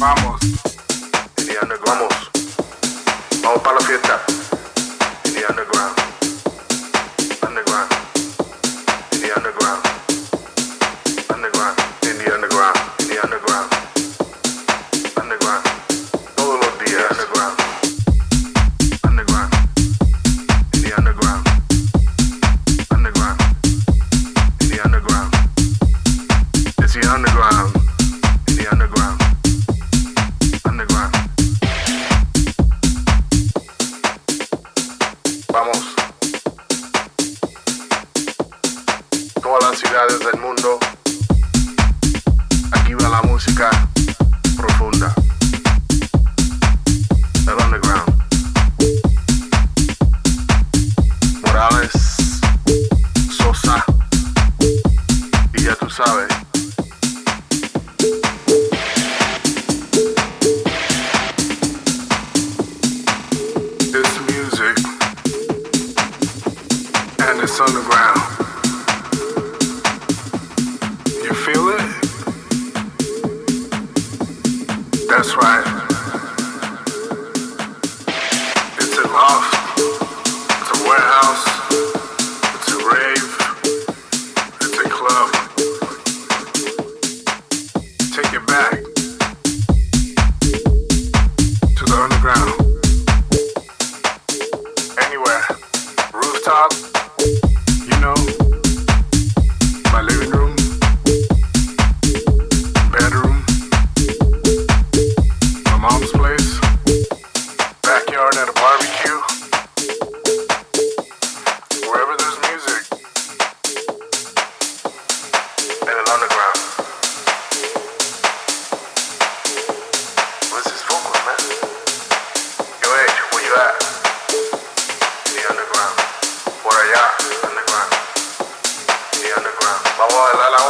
Vamos. Vamos. Vamos para la fiesta. a la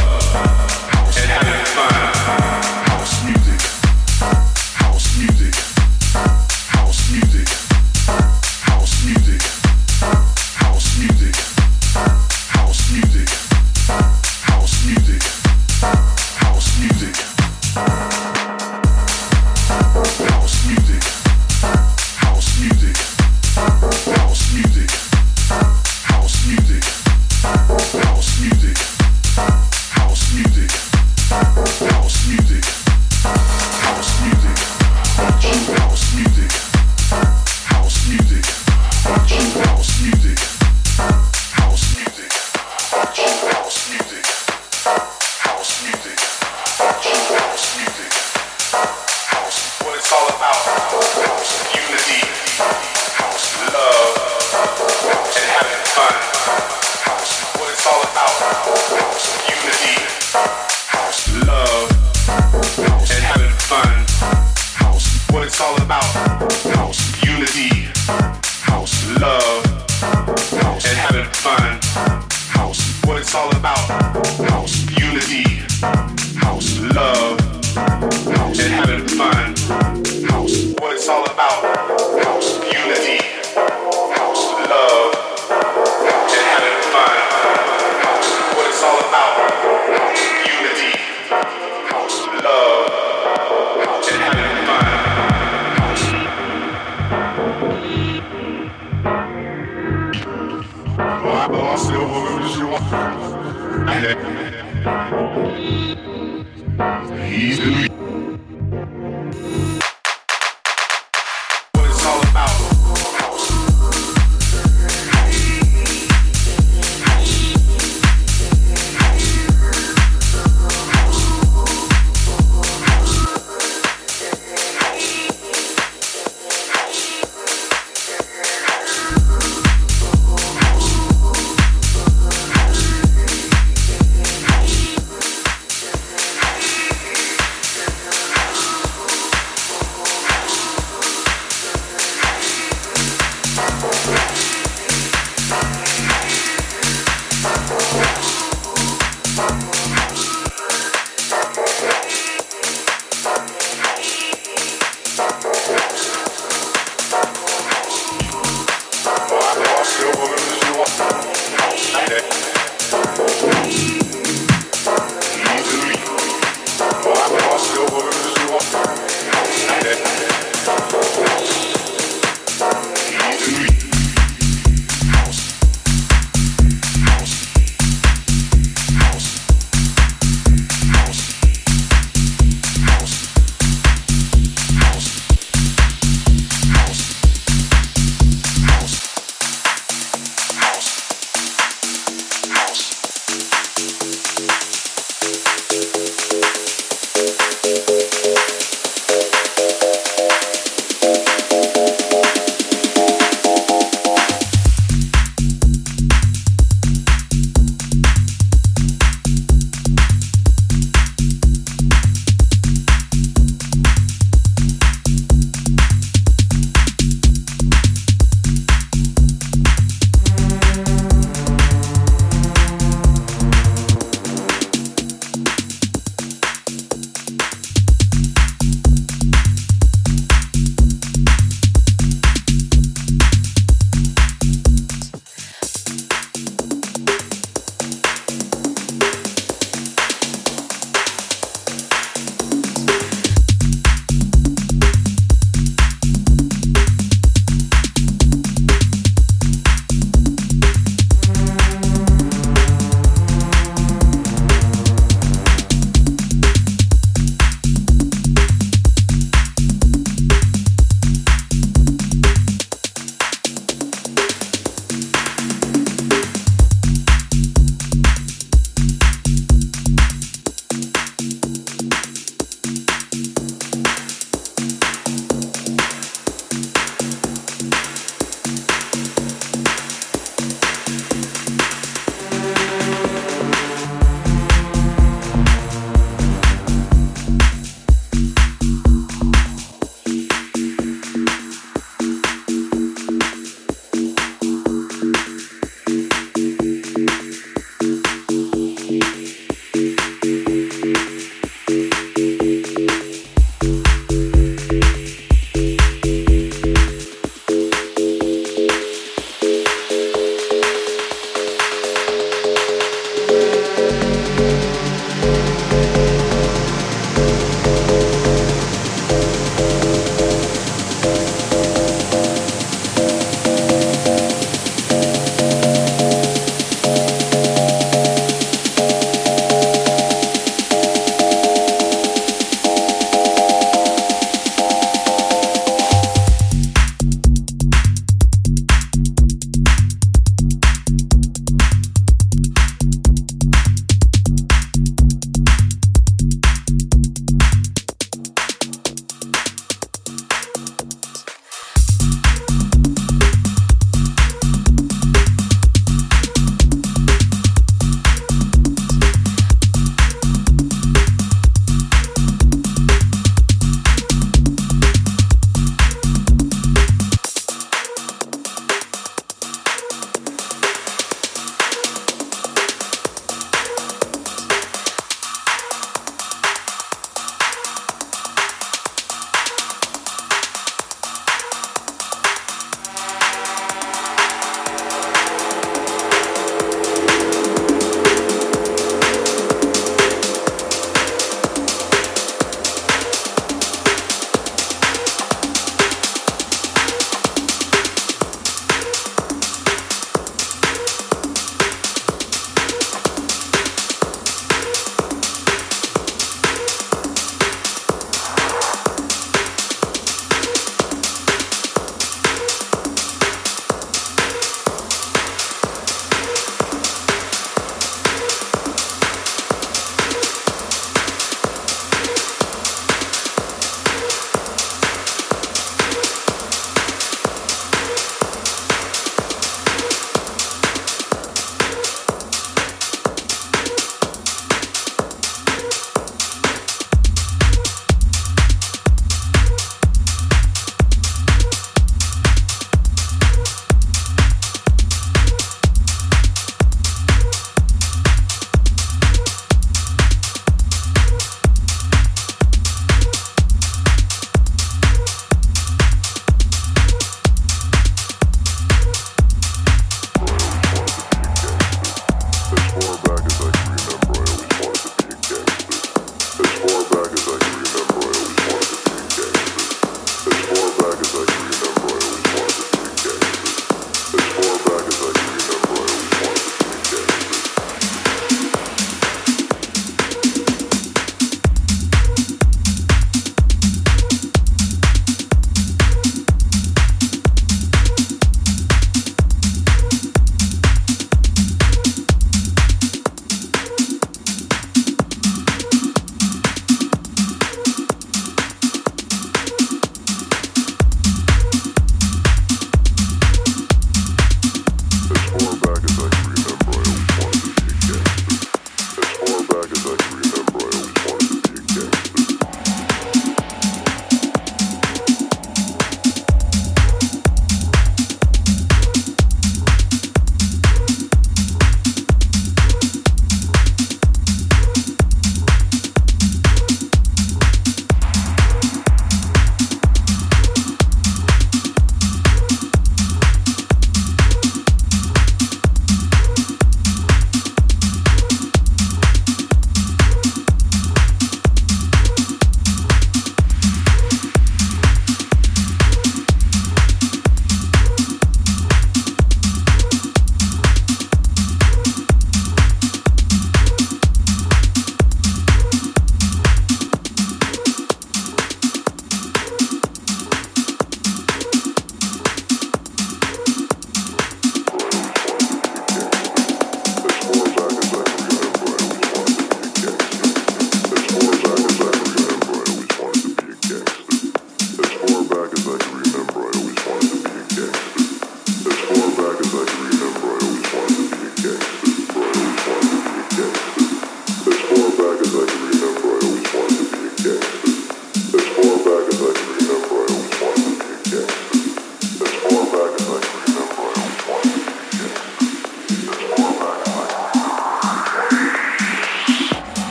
He's the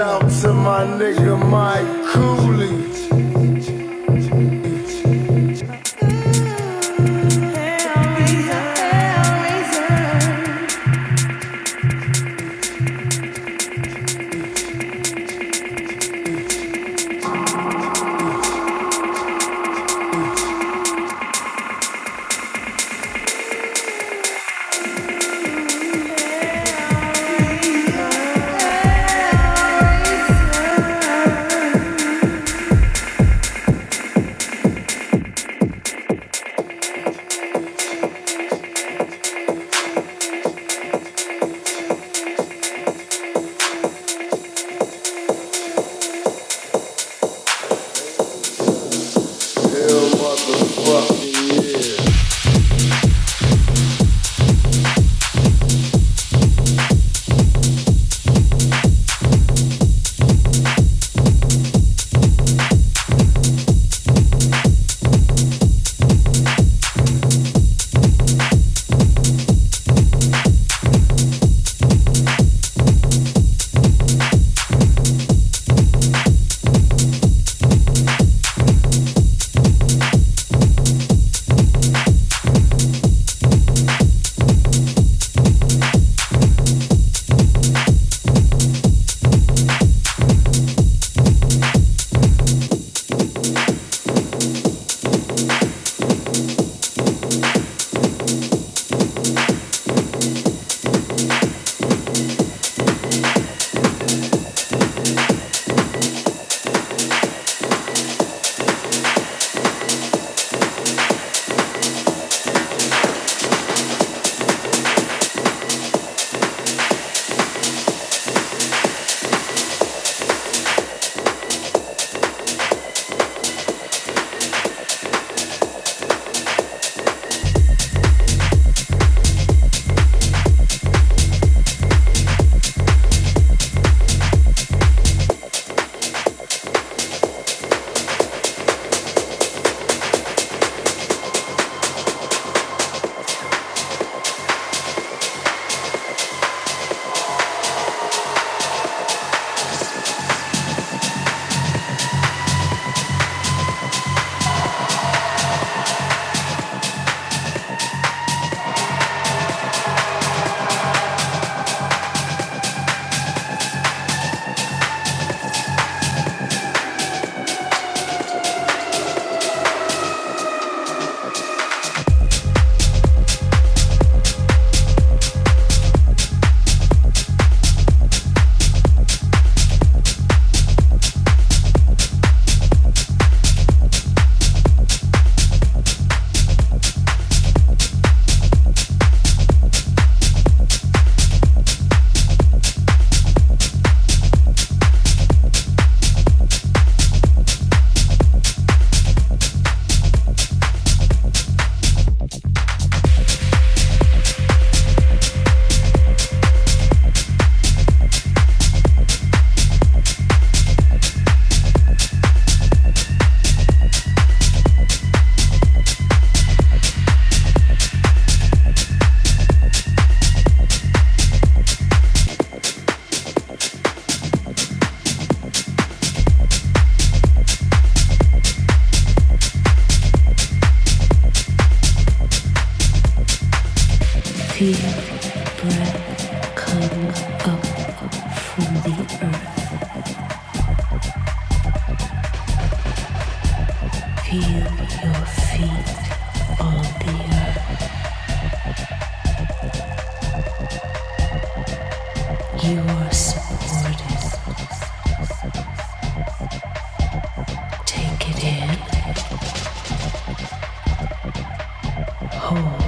out to my nigga Mike Cooley. home.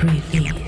Breathe. Feel